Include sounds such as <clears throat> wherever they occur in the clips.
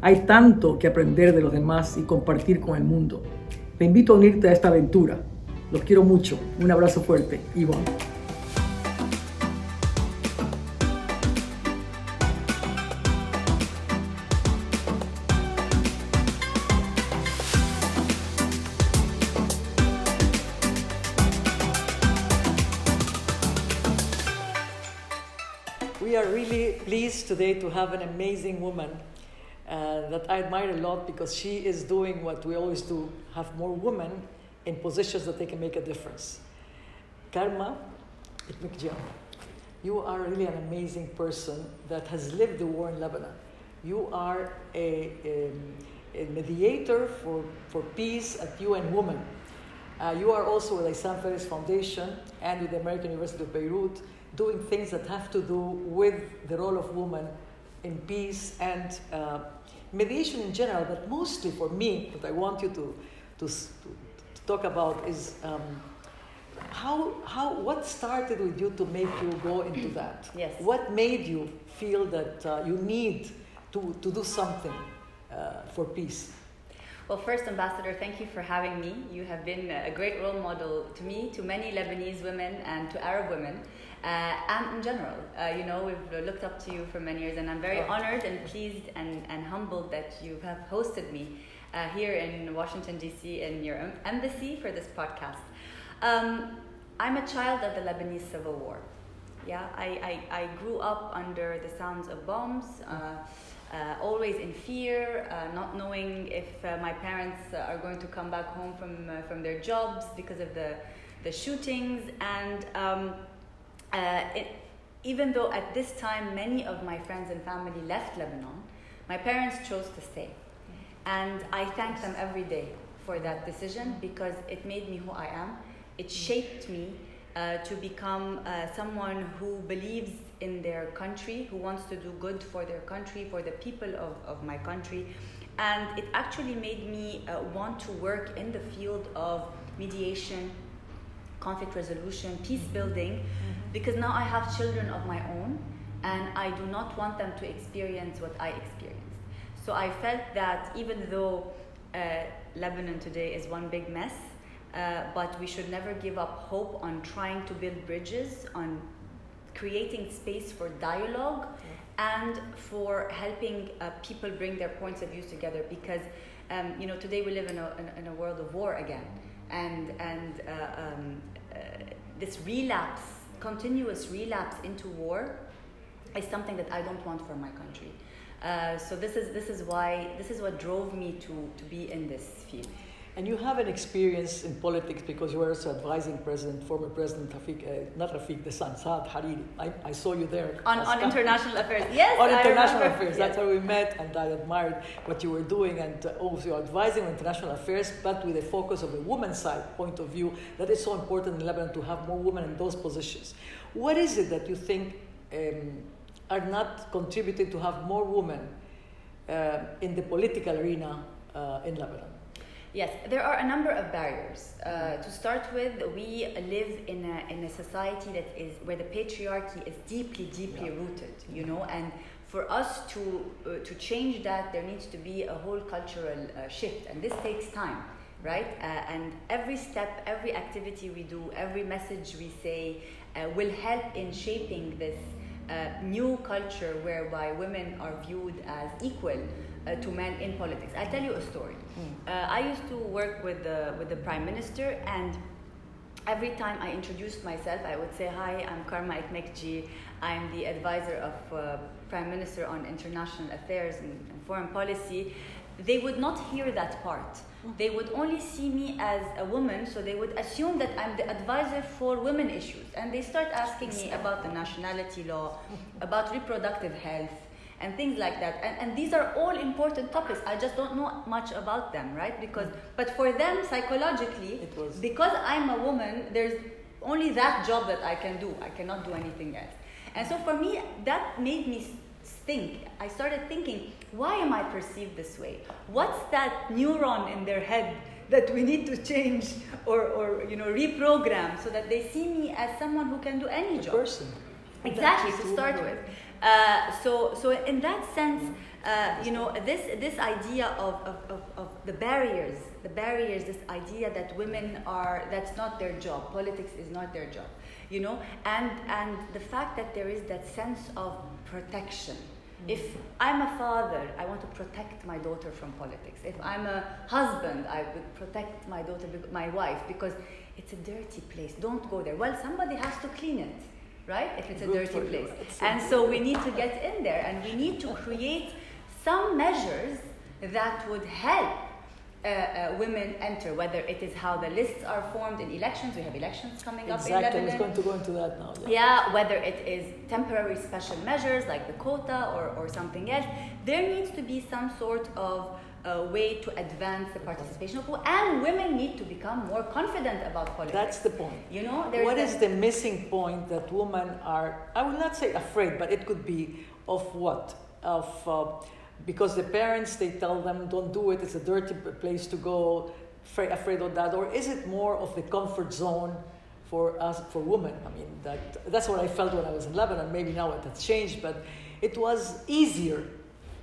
hay tanto que aprender de los demás y compartir con el mundo. Te invito a unirte a esta aventura. Los quiero mucho. Un abrazo fuerte. Ivonne. We are really pleased today to have an amazing woman uh, that I admire a lot because she is doing what we always do have more women in positions that they can make a difference. Karma you are really an amazing person that has lived the war in Lebanon. You are a, a, a mediator for, for peace at UN Women. Uh, you are also with the Issam Fares Foundation and with the American University of Beirut doing things that have to do with the role of women in peace and uh, mediation in general, but mostly for me, what I want you to, to, to talk about is um, how, how, what started with you to make you go into that? <clears throat> Yes. What made you feel that uh, you need to, to do something uh, for peace? Well, first, Ambassador, thank you for having me. You have been a great role model to me, to many Lebanese women, and to Arab women, uh, and in general. Uh, you know, we've looked up to you for many years, and I'm very Oh. honored and pleased and, and humbled that you have hosted me uh, here in Washington, D.C., in your embassy for this podcast. Um, I'm a child of the Lebanese Civil War. Yeah, I, I, I grew up under the sounds of bombs, uh, uh, always in fear, uh, not knowing if uh, my parents uh, are going to come back home from, uh, from their jobs because of the, the shootings. And um, uh, it, even though at this time many of my friends and family left Lebanon, my parents chose to stay. And I thank them every day for that decision because it made me who I am. It shaped me uh, to become uh, someone who believes in their country, who wants to do good for their country, for the people of, of my country. And it actually made me uh, want to work in the field of mediation, conflict resolution, peace building, because now I have children of my own and I do not want them to experience what I experienced. So I felt that even though uh, Lebanon today is one big mess, uh, but we should never give up hope on trying to build bridges, on creating space for dialogue, and for helping uh, people bring their points of views together. Because um, you know today we live in a, in, in a world of war again, and and uh, um, this relapse, continuous relapse into war, is something that I don't want for my country. Uh, so this is this is why this is what drove me to to be in this field. And you have an experience in politics because you were also advising President, former President Rafiq, uh, not Rafiq, the son, Saad Hariri. I, I saw you there. On, on international affairs, yes. on international affairs. That's where we met, and I admired what you were doing, and uh, also you're advising on international affairs, but with a focus of the women's side point of view that is so important in Lebanon to have more women in those positions. What is it that you think um, are not contributing to have more women uh, in the political arena uh, in Lebanon? Yes, there are a number of barriers. Uh, to start with, we live in a, in a society that is where the patriarchy is deeply, deeply Yeah. rooted. You know, and for us to uh, to change that, there needs to be a whole cultural uh, shift, and this takes time, right? Uh, and every step, every activity we do, every message we say, uh, will help in shaping this uh, new culture whereby women are viewed as equal uh, to men in politics. I'll tell you a story. Uh, I used to work with the, with the prime minister, and every time I introduced myself, I would say, Hi, I'm Karma Ekmekji. I'm the advisor of uh, Prime Minister on International Affairs and, and Foreign Policy. They would not hear that part. They would only see me as a woman, so they would assume that I'm the advisor for women issues. And they start asking me about the nationality law, about reproductive health, and things like that. And, and these are all important topics. I just don't know much about them, right? Because, mm. but for them, psychologically, It was- because I'm a woman, there's only that job that I can do. I cannot do anything else. And so for me, that made me think. I started thinking, why am I perceived this way? What's that neuron in their head that we need to change or, or you know reprogram so that they see me as someone who can do any A job? person. exactly to start with uh, so so in that sense uh, you know this this idea of, of, of, of the barriers the barriers this idea that women are that's not their job politics is not their job you know and and the fact that there is that sense of protection if I'm a father, I want to protect my daughter from politics. If I'm a husband, I would protect my daughter, my wife, because it's a dirty place. Don't go there. Well, somebody has to clean it, right? If it's a Good dirty place. And so we need to get in there and we need to create some measures that would help uh, uh, women enter, whether it is how the lists are formed in elections. We have elections coming up in Lebanon. Exactly. I was Lebanon. going to go into that now. Yeah. Yeah, whether it is temporary special measures like the quota or, or something else, there needs to be some sort of uh, way to advance the participation of women, and women need to become more confident about politics. That's the point. you know, What is the missing point that women are, I will not say afraid, but it could be of what? Of, uh, because the parents, they tell them, don't do it, it's a dirty place to go, afraid, afraid of that. Or is it more of the comfort zone for us, for women? I mean, that, that's what I felt when I was in Lebanon. Maybe now it has changed, but it was easier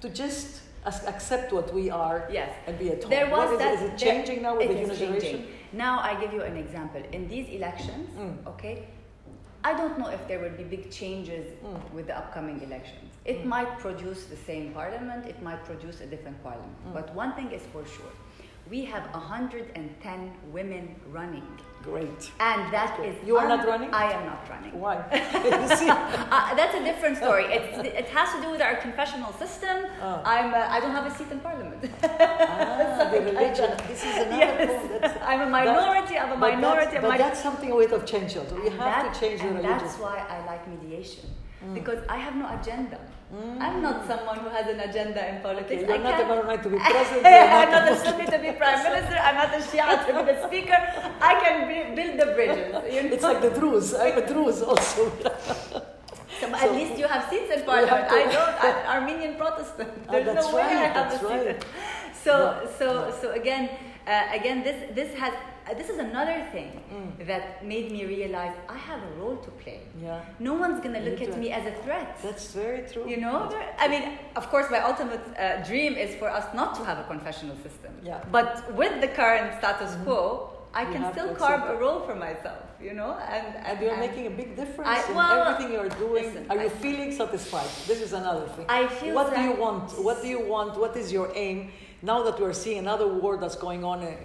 to just accept what we are Yes. and be at home. There was What is, that. it, is it there- changing now with the new generation? Now I give you an example. In these elections, Mm. okay, I don't know if there will be big changes Mm. with the upcoming elections. It Mm. might produce the same parliament. It might produce a different parliament. Mm. But one thing is for sure, we have 110 women running, Great. and that is. You are un- not running? I am not running. Why? <laughs> <laughs> Uh, that's a different story. It's, it has to do with our confessional system. Oh. I'm. Uh, I don't have a seat in parliament. <laughs> Ah, the religion. This is another Yes. I'm a minority. I'm a but minority. That's, but that's something a way of change also. We have that- to change the religion. That's why I like mediation. Mm. Because I have no agenda. Mm. I'm not someone who has an agenda in politics. Okay, you're I not a Maronite to be <laughs> president. I'm not a. Sunni to be <laughs> prime minister. I'm not a Shia to be the speaker. I can be, build the bridges. You <laughs> know? It's like the Druze. I'm a Druze also. So, at so- least you have seats in parliament. I don't. I'm Armenian Protestant. Ah, There's that's no way I have a seat. right. So Yeah, so so again uh, again this this has this is another thing Mm. that made me realize I have a role to play. yeah, No one's gonna look at me as a threat. that's very true. You know, I mean, of course, my ultimate uh, dream is for us not to have a confessional system. Yeah. But with the current status Mhm. quo, I You can still carve a role for myself. You know, and and you're making a big difference I- in well, everything you're doing. listen, Are you I- feeling satisfied? This is another thing. I feel what do you want? What do you want? What is your aim? Now that we're seeing another war that's going on in,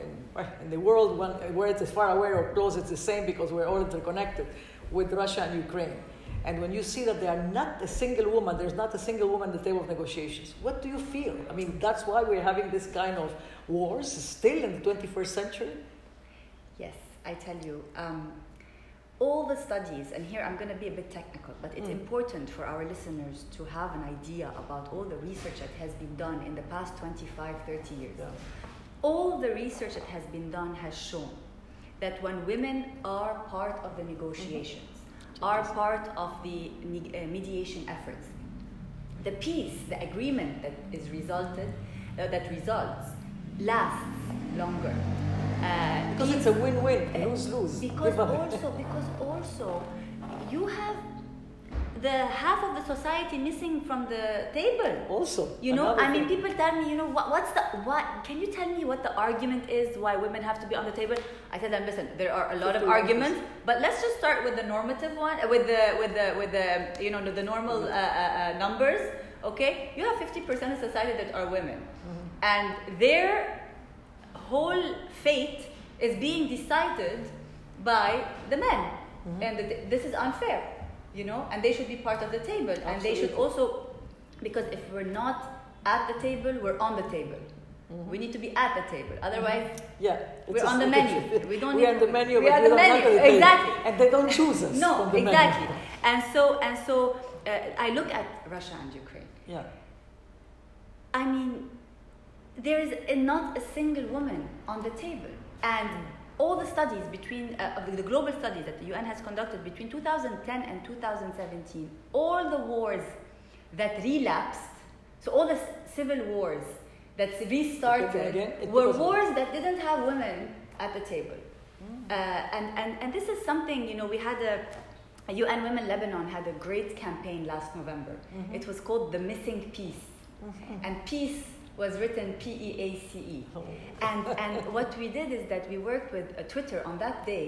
in the world, when, where it is as far away or close, it's the same because we're all interconnected with Russia and Ukraine. And when you see that there are not a single woman, there's not a single woman at the table of negotiations, what do you feel? I mean, that's why we're having this kind of wars still in the 21st century. Yes, I tell you. Um, all the studies, and here I'm going to be a bit technical, but it's Mm. important for our listeners to have an idea about all the research that has been done in the past 25, 30 years. Yeah. All the research that has been done has shown that when women are part of the negotiations, are part of the uh, mediation efforts, the peace, the agreement that is resulted, uh, that results, lasts longer. Uh, Because it's a win-win, lose-lose. because also, because also, you have the half of the society missing from the table. Also, You know, I mean, thing. people tell me, you know, what, what's the what? Can you tell me what the argument is why women have to be on the table? I tell them, listen, there are a lot of 51%. arguments, but let's just start with the normative one, uh, with the with the with the you know the, normal uh, uh, uh, numbers. Okay, you have fifty percent of society that are women, Mm-hmm. and their whole fate is being decided by the men, Mm-hmm. and th- this is unfair, you know. And they should be part of the table, and they should also, because if we're not at the table, we're on the table. We need to be at the table. Otherwise, Yeah, We're on the menu. We <laughs> don't We're on the menu, we're we the menu. Exactly. And they don't choose us. <laughs> no, exactly. Menu. And so, and so, uh, I look at Russia and Ukraine. Yeah. I mean, there is a- not a single woman on the table. And all the studies between, uh, of the global studies that the UN has conducted between 2010 and 2017, all the wars that relapsed, so all the civil wars that restarted again, were wars that didn't have women at the table. Uh, and, and, and this is something, you know, we had a, a UN Women Lebanon had a great campaign last November. It was called The Missing Peace. And peace was written P E A C E. Oh. And, and what we did is that we worked with uh, Twitter on that day.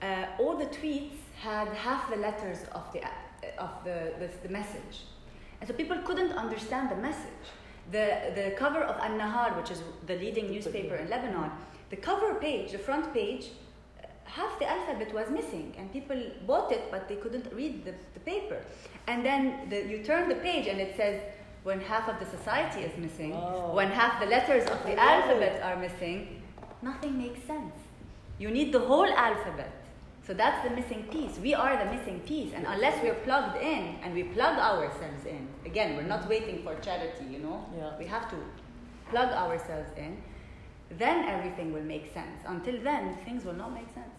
Uh, all the tweets had half the letters of the, uh, of the, the, the message. And so people couldn't understand the message. The, the cover of An Nahar, which is the leading newspaper in Lebanon, the cover page, the front page, uh, half the alphabet was missing, and people bought it, but they couldn't read the, the paper. And then the, you turn the page, and it says, when half of the society is missing, Oh. when half the letters of the I alphabet are missing, nothing makes sense. You need the whole alphabet. So that's the missing piece. We are the missing piece. And unless we're plugged in and we plug ourselves in, again, we're not waiting for charity, you know? Yeah. We have to plug ourselves in, then everything will make sense. Until then, things will not make sense.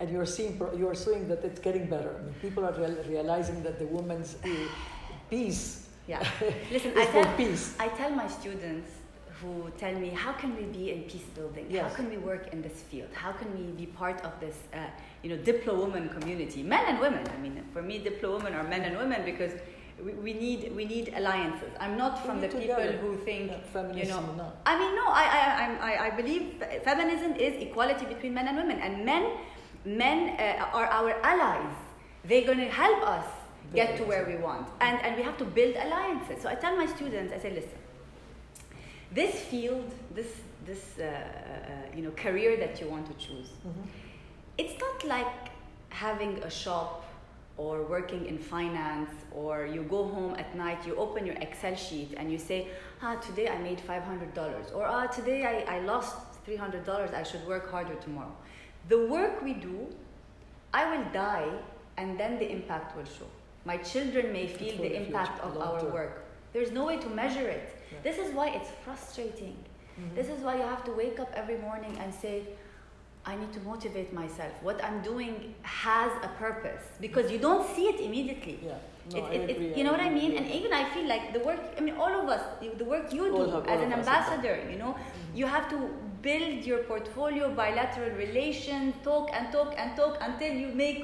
And you're seeing, you're seeing that it's getting better. I mean, people are realizing that the woman's uh, peace Yeah. <laughs> Listen, I tell, peace. I tell my students who tell me, how can we be in peace building? Yes. How can we work in this field? How can we be part of this, uh, you know, Diplo woman community? Men and women. I mean, for me, Diplo women are men and women because we, we need we need alliances. I'm not from the people together. who think, Yeah, you know. no. I mean, no. I I, I I believe feminism is equality between men and women, and men men uh, are our allies. They're going to help us get to where we want, and and we have to build alliances. So I tell my students, I say, listen, this field, this this uh, uh, you know career that you want to choose, Mhm. it's not like having a shop or working in finance or you go home at night you open your excel sheet and you say ah today i made $500 or ah today i, I lost $300 i should work harder tomorrow the work we do i will die and then the impact will show my children may feel the impact of our term. work there's no way to measure it Yeah. this is why it's frustrating mm-hmm. this is why you have to wake up every morning and say, I need to motivate myself. What I'm doing has a purpose because you don't see it immediately. Yeah. No, It- it- it- agree, you know I what I mean? And even I feel like the work, I mean, all of us, the work you do have- as an ambassador, you know, mm-hmm. you have to build your portfolio, bilateral relations, talk and talk and talk until you make,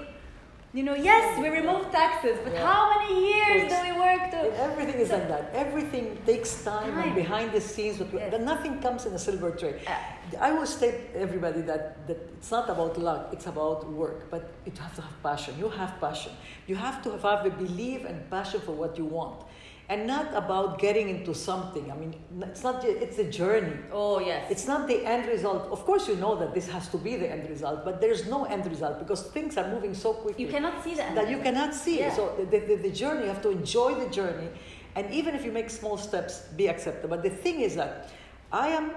you know, yes, we remove taxes, but Yeah. how many years do we work to? And everything is like that. Everything takes time, Time. and behind the scenes, but Yes. nothing comes in a silver tray. Uh, I always tell everybody that, that it's not about luck, it's about work. But you have to have passion. You have passion. You have to have a belief and passion for what you want. And not about getting into something. I mean, it's not, it's a journey. oh, yes. It's not the end result. Of course, you know that this has to be the end result, but there's no end result because things are moving so quickly you cannot see the end. that you cannot see. Yeah. So the, the, the journey, you have to enjoy the journey. And even if you make small steps, be accepted. But the thing is that I am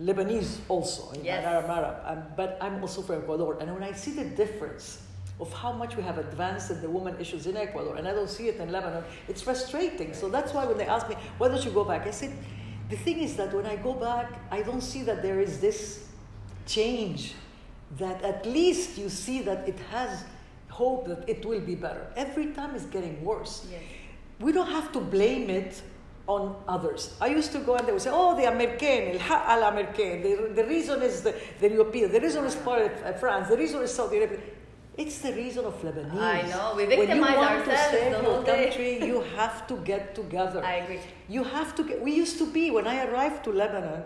Lebanese also, Yes. Arab Arab, um, but I'm also from Ecuador. And when I see the difference of how much we have advanced in the woman issues in Ecuador, and I don't see it in Lebanon, it's frustrating. So that's why when they ask me, why don't you go back? I said, the thing is that when I go back, I don't see that there is this change that at least you see that it has hope that it will be better. Every time it's getting worse. Yes. We don't have to blame it on others. I used to go and they would say, oh, the American, el haq al American. The, the reason is the, the European, the reason is part of uh, France, the reason is Saudi Arabia. It's the reason of Lebanese. I know, we when you victimize want to save the your whole day. country, you <laughs> have to get together. I agree. You have to get, we used to be, when I arrived to Lebanon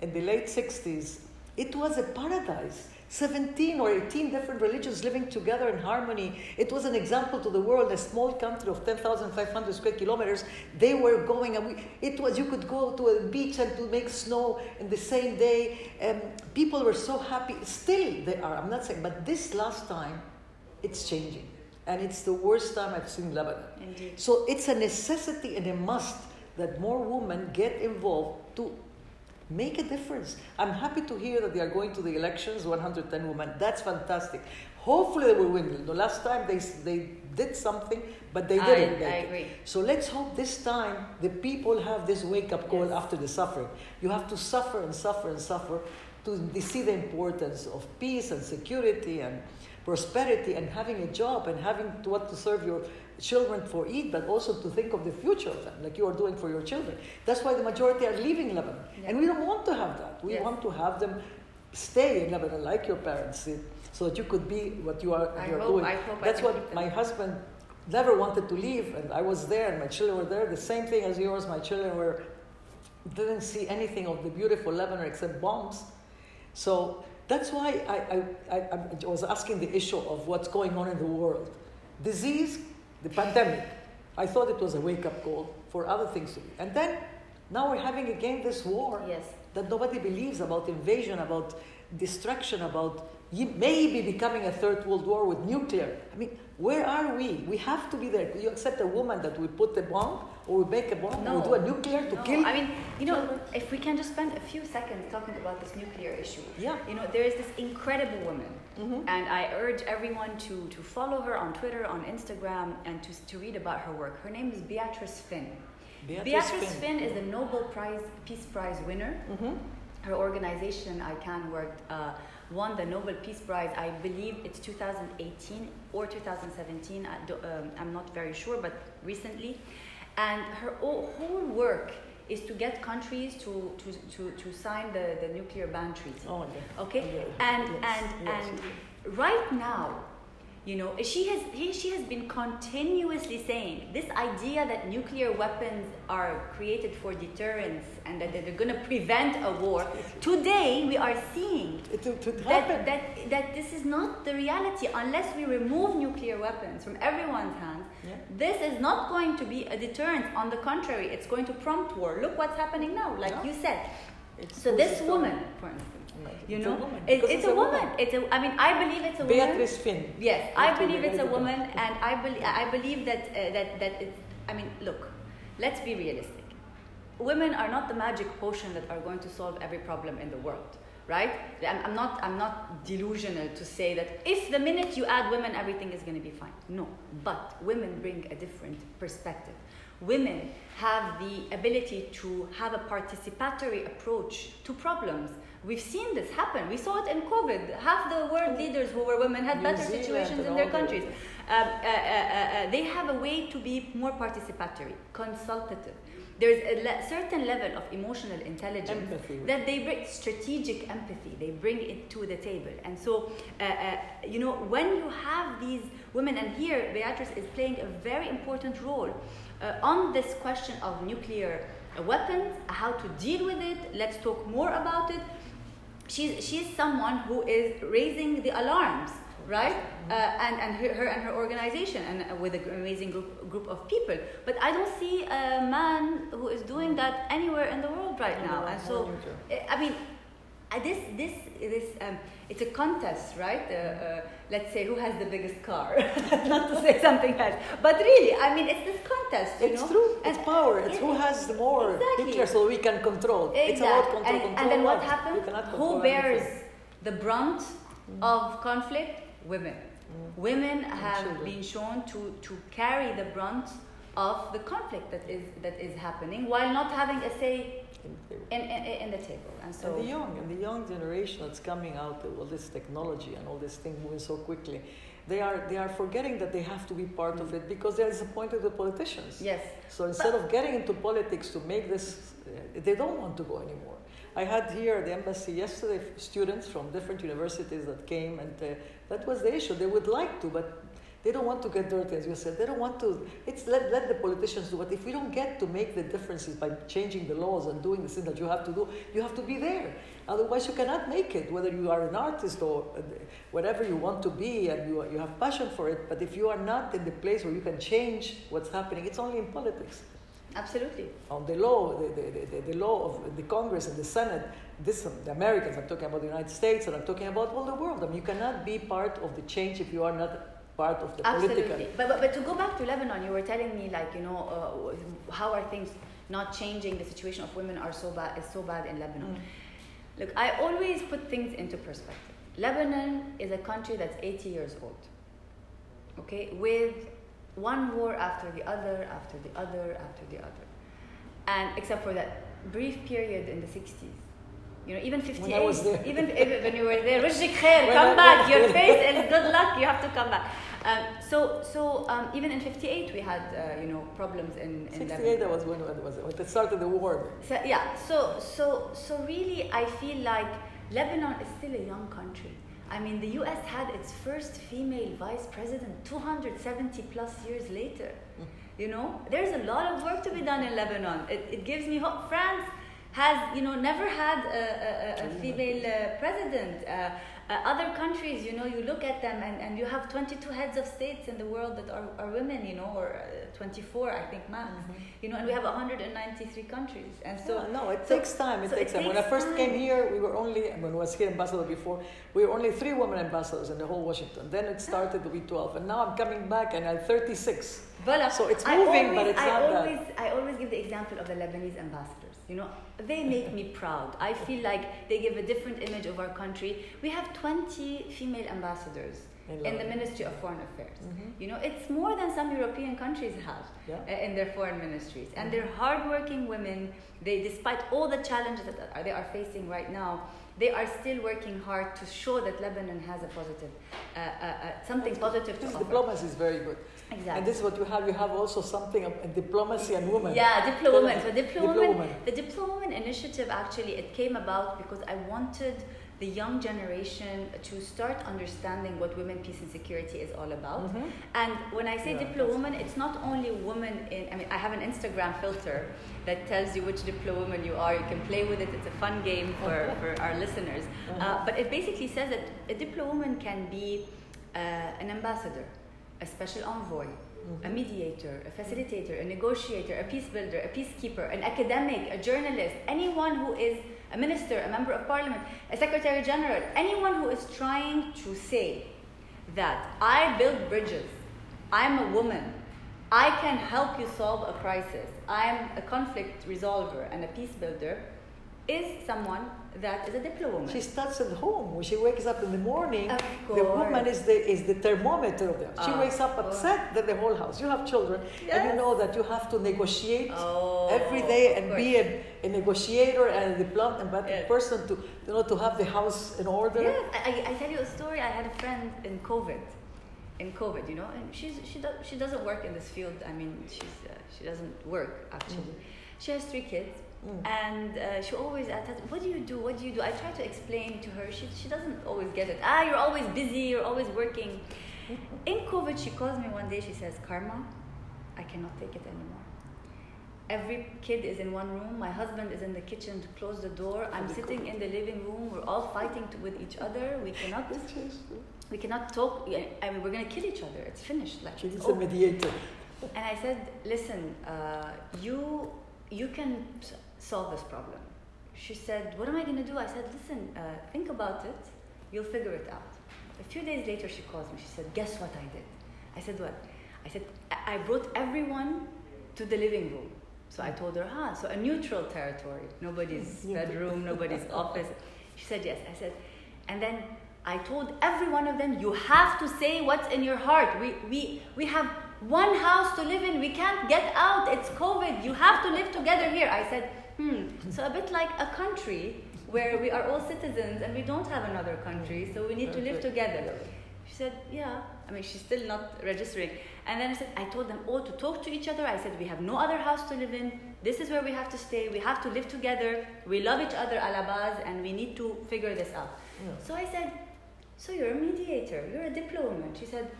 in the late 60s, it was a paradise. 17 or 18 different religions living together in harmony. It was an example to the world, a small country of 10,500 square kilometers. They were going, and we, it was, you could go to a beach and to make snow in the same day. Um, people were so happy. Still, they are, I'm not saying, but this last time, it's changing. And it's the worst time I've seen Lebanon. Indeed. So it's a necessity and a must that more women get involved to Make a difference. I'm happy to hear that they are going to the elections, 110 women. That's fantastic. Hopefully they will win. The last time they, they did something, but they didn't. I, I agree. So let's hope this time the people have this wake up call Yes. after the suffering. You have to suffer and suffer and suffer to see the importance of peace and security and prosperity and having a job and having to, what to serve your children for eat, but also to think of the future of them, like you are doing for your children. That's why the majority are leaving Lebanon. Yeah. And we don't want to have that. We Yes. want to have them stay in Lebanon like your parents did, so that you could be what you are I you are hope- doing. I hope I That's can what my husband never wanted to leave, and I was there, and my children were there. The same thing as yours. My children were didn't see anything of the beautiful Lebanon except bombs. So that's why I, I, I, I was asking the issue of what's going on in the world. Disease, the pandemic. I thought it was a wake up call for other things to be. And then now we're having again this war Yes. that nobody believes about invasion, about destruction, about maybe becoming a third world war with nuclear. I mean, where are we? We have to be there. You accept a woman that we put a bomb or we make a bomb or we do a nuclear to no. kill? I mean, you know, if we can just spend a few seconds talking about this nuclear issue. Yeah. You know, there is this incredible woman, Mhm. and I urge everyone to, to follow her on Twitter, on Instagram, and to, to read about her work. Her name is Beatrice Fihn. Beatrice Fihn. is a Nobel Prize Peace Prize winner. Mhm. Her organization, ICAN, worked, uh, won the Nobel Peace Prize. I believe it's 2018 or 2017. I do, um, I'm not very sure, but recently. And her whole work is to get countries to, to, to, to sign the, the nuclear ban treaty. Oh, okay. Okay, Okay. and Yes, and yes. and right now, you know, she has he, she has been continuously saying this idea that nuclear weapons are created for deterrence and that they're going to prevent a war. Today, we are seeing that, that, that this is not the reality unless we remove nuclear weapons from everyone's hands. Yeah. This is not going to be a deterrent. On the contrary, it's going to prompt war. Look what's happening now, like Yeah. you said. It's So this woman, for instance, you It's know, woman, it- because it's, a, woman. It's a. I mean, I believe it's a woman. Beatrice Fihn. Yes, I believe it's a write it down. woman, and I believe I believe that uh, that that it's. I mean, look, let's be realistic. Women are not the magic potion that are going to solve every problem in the world, right? I'm, I'm not. I'm not delusional to say that if the minute you add women, everything is going to be fine. No, but women bring a different perspective. Women have the ability to have a participatory approach to problems. We've seen this happen. We saw it in COVID. Half the world leaders who were women had New better Zealand situations in their countries. Um, uh, uh, uh, uh, they have a way to be more participatory, consultative. There's a le- certain level of emotional intelligence Empathy. that they bring, strategic empathy, they bring it to the table. And so, uh, uh, you know, when you have these women, and here Beatrice is playing a very important role uh, on this question of nuclear weapons, how to deal with it, let's talk more about it she's she's someone who is raising the alarms right uh, and and her, her and her organization and uh, with an amazing group group of people but i don't see a man who is doing that anywhere in the world right now and so uh, i mean uh, this this this um, it's a contest right uh, uh, let's say who has the biggest car <laughs> not to say something else but really i mean it's this contest you It's know true. It's And- power. It's it- who has the more Exactly. so we can control. It's about Exactly. control, and, control. and then what happens? Who bears anything. the brunt of conflict? Women. Women have children. been shown to, to carry the brunt of the conflict that is that is happening while not having a say in, in, in the table. And so and the young and the young generation that's coming out with all this technology and all this thing moving so quickly, they are they are forgetting that they have to be part of it because they're disappointed with the politicians. yes. So instead of getting into politics to make this, uh, they don't want to go anymore. I had here at the embassy yesterday students from different universities that came, and uh, that was the issue. They would like to, but they don't want to get dirty, as you said. They don't want to. It's let, let the politicians do. But if we don't get to make the differences by changing the laws and doing the things that you have to do, you have to be there. Otherwise, you cannot make it. Whether you are an artist or uh, whatever you want to be, and you you have passion for it. But if you are not in the place where you can change what's happening, it's only in politics Absolutely. on the law, the, the, the, the law of the Congress and the Senate, this, the Americans, I'm talking about the United States, and I'm talking about all the world. I mean, you cannot be part of the change if you are not part of the Absolutely. political. But, but, but to go back to Lebanon, you were telling me, like, you know, uh, how are things not changing the situation of women are so bad is so bad in Lebanon. Mm. Look, I always put things into perspective. Lebanon is a country that's 80 years old. Okay, with one war after the other, after the other, after the other, and except for that brief period in the 60s. You know, even 58, When I was there. even if- when you were there, Rujik khair, come I- back. Your face is <laughs> good luck. You have to come back. Um, so, so um, even in 58, we had uh, you know problems in, in 68 Lebanon. was when it was it started the war. So, yeah, so so so really, I feel like Lebanon is still a young country. I mean, the U.S. had its first female vice president 270 plus years later. You know, there's a lot of work to be done in Lebanon. It, it gives me hope. France has, you know, never had a, a, a, female uh, president. Uh, uh, other countries, you know, you look at them and, and you have 22 heads of states in the world that are, are women, you know, or uh, 24, I think, max. You know, and we have 193 countries. And so, So no, it so- takes time. It so takes time. When I takes first came here, we were only when I was here in ambassador before, we were only three women ambassadors in the whole Washington. Then it started to be 12, and now I'm coming back and I'm 36. Voila. So it's moving, always, but it's I not that- I always give the example of the Lebanese ambassadors. You know, they make me proud. I feel like they give a different image of our country. We have 20 female ambassadors In the. Ministry of Foreign Affairs. Mhm. You know, it's more than some European countries have Yeah. uh, in their foreign ministries. And they're hardworking women. They, despite all the challenges that they are facing right now, they are still working hard to show that Lebanon has a positive, uh, uh, uh, something positive to offer. diplomacy is very good. Exactly. And this is what you have. You have also something of diplomacy and women. Yeah, Diplo Women. So Diplo Diplo Women, Women. the Diplo Women initiative actually it came about because I wanted the young generation to start understanding what women, peace, and security is all about. Mhm. And when I say Yeah, Diplo Woman, it's not only women in. I mean, I have an Instagram filter that tells you which Diplo woman you are. You can play with it. It's a fun game for, <laughs> for our listeners. Uh-huh. Uh, but it basically says that a Diplo woman can be uh, an ambassador, a special envoy, a mm-hmm. mediator, a facilitator, a negotiator, a peace builder, a peacekeeper, an academic, a journalist, anyone who is a minister, a member of parliament, a secretary general, anyone who is trying to say that I build bridges, I'm a woman, I can help you solve a crisis, I'm a conflict resolver and a peace builder, is someone that is a diplo woman. She starts at home. When she wakes up in the morning, the woman is the is the thermometer of them. She Of wakes up upset that the whole house. You have children, and you know that you have to negotiate Oh, every day and be a, a negotiator and a diplomat, diplomatic Yes. person to you know to have the house in order. Yes, I, I- tell you a story. I had a friend in COVID, in COVID, you know, and she's she does she doesn't work in this field. I mean, she's uh, she doesn't work actually. She has three kids, Mm. and uh, she always asks, "What do you do? What do you do?" I try to explain to her. She she doesn't always get it. Ah, you're always busy. You're always working. <laughs> In COVID, she calls me one day. She says, "Karma, I cannot take it anymore." Every kid is in one room. My husband is in the kitchen to close the door. I'm sitting in the living room. We're all fighting to, with each other. We cannot, we cannot talk. I mean, we're gonna kill each other. It's finished. Like She it's needs a mediator. And I said, listen, uh, you you can solve this problem. She said, what am I gonna do? I said, listen, uh, think about it. You'll figure it out. A few days later, she calls me. She said, guess what I did? I said, what? I said, I I brought everyone to the living room. So I told her, huh, so a neutral territory. Nobody's <laughs> bedroom, nobody's office. She said, yes. I said, and then I told every one of them, you have to say what's in your heart. We, we, we have one house to live in. We can't get out. It's COVID. You have to live together here. I said. So a bit like a country where we are all citizens and we don't have another country, so we need to live together. She said, yeah. I mean, she's still not registering. And then I said, I told them all to talk to each other. I said, we have no other house to live in. This is where we have to stay. We have to live together. We love each other a la base, and we need to figure this out. Yeah. So I said, so you're a mediator. You're a diplomat. She said,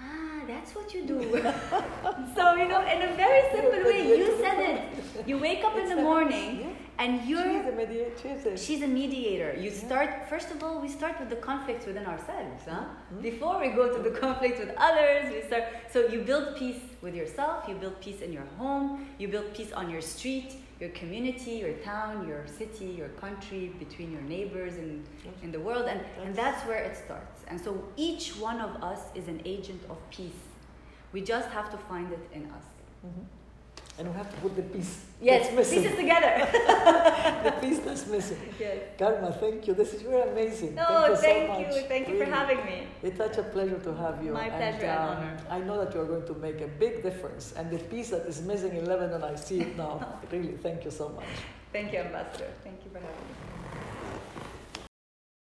ah, that's what you do. <laughs> so, you know, in a very simple way, you said it. You wake up in the morning, yeah. and you're She's a mediator. She's a, mediator. You start, first of all, we start with the conflicts within ourselves. Huh? Mhm. Before we go to the conflicts with others, we start. So you build peace with yourself, you build peace in your home, you build peace on your street, your community, your town, your city, your country, between your neighbors and in the world. And, and that's where it starts. And so each one of us is an agent of peace. We just have to find it in us. Mhm. And we have to put the piece Yes, pieces together. <laughs> the piece that's missing. <laughs> yes. Karma, thank you. This is very amazing. No, thank you so thank much. you. Thank you for having me. It's such a pleasure to have you. My pleasure and um, honor. I know that you're going to make a big difference. And the piece that is missing in Lebanon, I see it now. <laughs> really, thank you so much. Thank you, Ambassador. Thank you for having me.